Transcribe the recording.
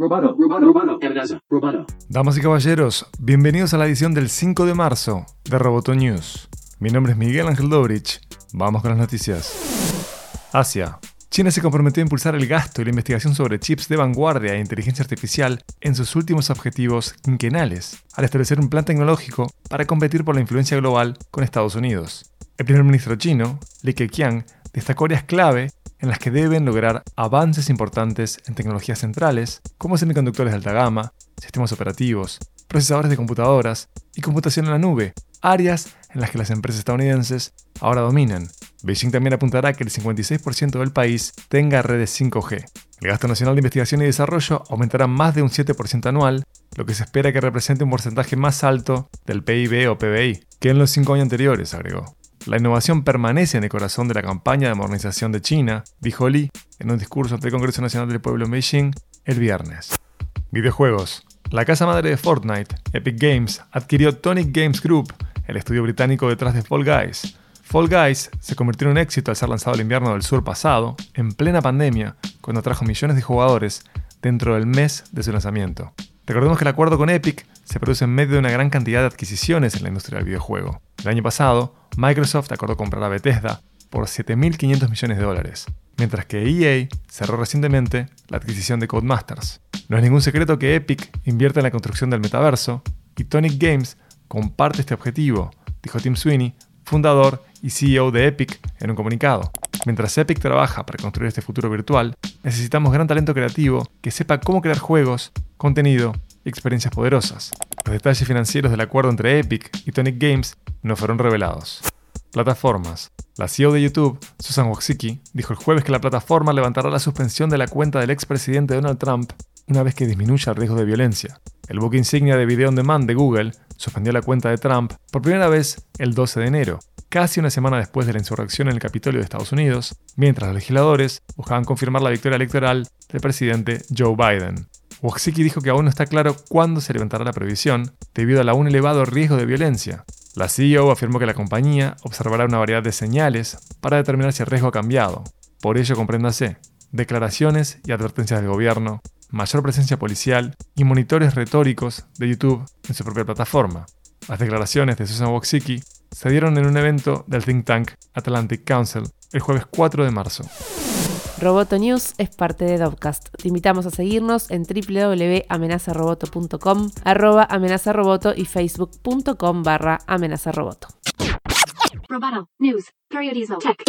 Roboto, amenaza, roboto. Damas y caballeros, bienvenidos a la edición del 5 de marzo de Roboto News. Mi nombre es Miguel Ángel Dobrich. Vamos con las noticias. Asia. China se comprometió a impulsar el gasto y la investigación sobre chips de vanguardia e inteligencia artificial en sus últimos objetivos quinquenales, al establecer un plan tecnológico para competir por la influencia global con Estados Unidos. El primer ministro chino, Li Keqiang, destacó áreas clave en las que deben lograr avances importantes en tecnologías centrales, como semiconductores de alta gama, sistemas operativos, procesadores de computadoras y computación en la nube, áreas en las que las empresas estadounidenses ahora dominan. Beijing también apuntará que el 56% del país tenga redes 5G. El gasto nacional de investigación y desarrollo aumentará más de un 7% anual, lo que se espera que represente un porcentaje más alto del PIB o PBI que en los cinco años anteriores, agregó. La innovación permanece en el corazón de la campaña de modernización de China, dijo Li en un discurso ante el Congreso Nacional del Pueblo en Beijing el viernes. Videojuegos. La casa madre de Fortnite, Epic Games, adquirió Tonic Games Group, el estudio británico detrás de Fall Guys. Fall Guys se convirtió en un éxito al ser lanzado el invierno del sur pasado, en plena pandemia, cuando atrajo millones de jugadores dentro del mes de su lanzamiento. Recordemos que el acuerdo con Epic se produce en medio de una gran cantidad de adquisiciones en la industria del videojuego. El año pasado, Microsoft acordó comprar a Bethesda por 7.500 millones de dólares, mientras que EA cerró recientemente la adquisición de Codemasters. No es ningún secreto que Epic invierte en la construcción del metaverso y Tonic Games comparte este objetivo, dijo Tim Sweeney, fundador y CEO de Epic, en un comunicado. Mientras Epic trabaja para construir este futuro virtual, necesitamos gran talento creativo que sepa cómo crear juegos, contenido y experiencias poderosas. Los detalles financieros del acuerdo entre Epic y Tonic Games no fueron revelados. Plataformas. La CEO de YouTube, Susan Wojcicki, dijo el jueves que la plataforma levantará la suspensión de la cuenta del expresidente Donald Trump una vez que disminuya el riesgo de violencia. El buque insignia de Video on Demand de Google suspendió la cuenta de Trump por primera vez el 12 de enero, casi una semana después de la insurrección en el Capitolio de Estados Unidos, mientras los legisladores buscaban confirmar la victoria electoral del presidente Joe Biden. Wojcicki dijo que aún no está claro cuándo se levantará la prohibición, debido a un elevado riesgo de violencia. La CEO afirmó que la compañía observará una variedad de señales para determinar si el riesgo ha cambiado. Por ello, compréndase, declaraciones y advertencias del gobierno, mayor presencia policial y monitores retóricos de YouTube en su propia plataforma. Las declaraciones de Susan Wojcicki se dieron en un evento del think tank Atlantic Council el jueves 4 de marzo. Roboto News es parte de Dovcast. Te invitamos a seguirnos en www.amenazaroboto.com, arroba amenazaroboto y facebook.com barra amenazaroboto. Roboto News. Periodismo. Tech.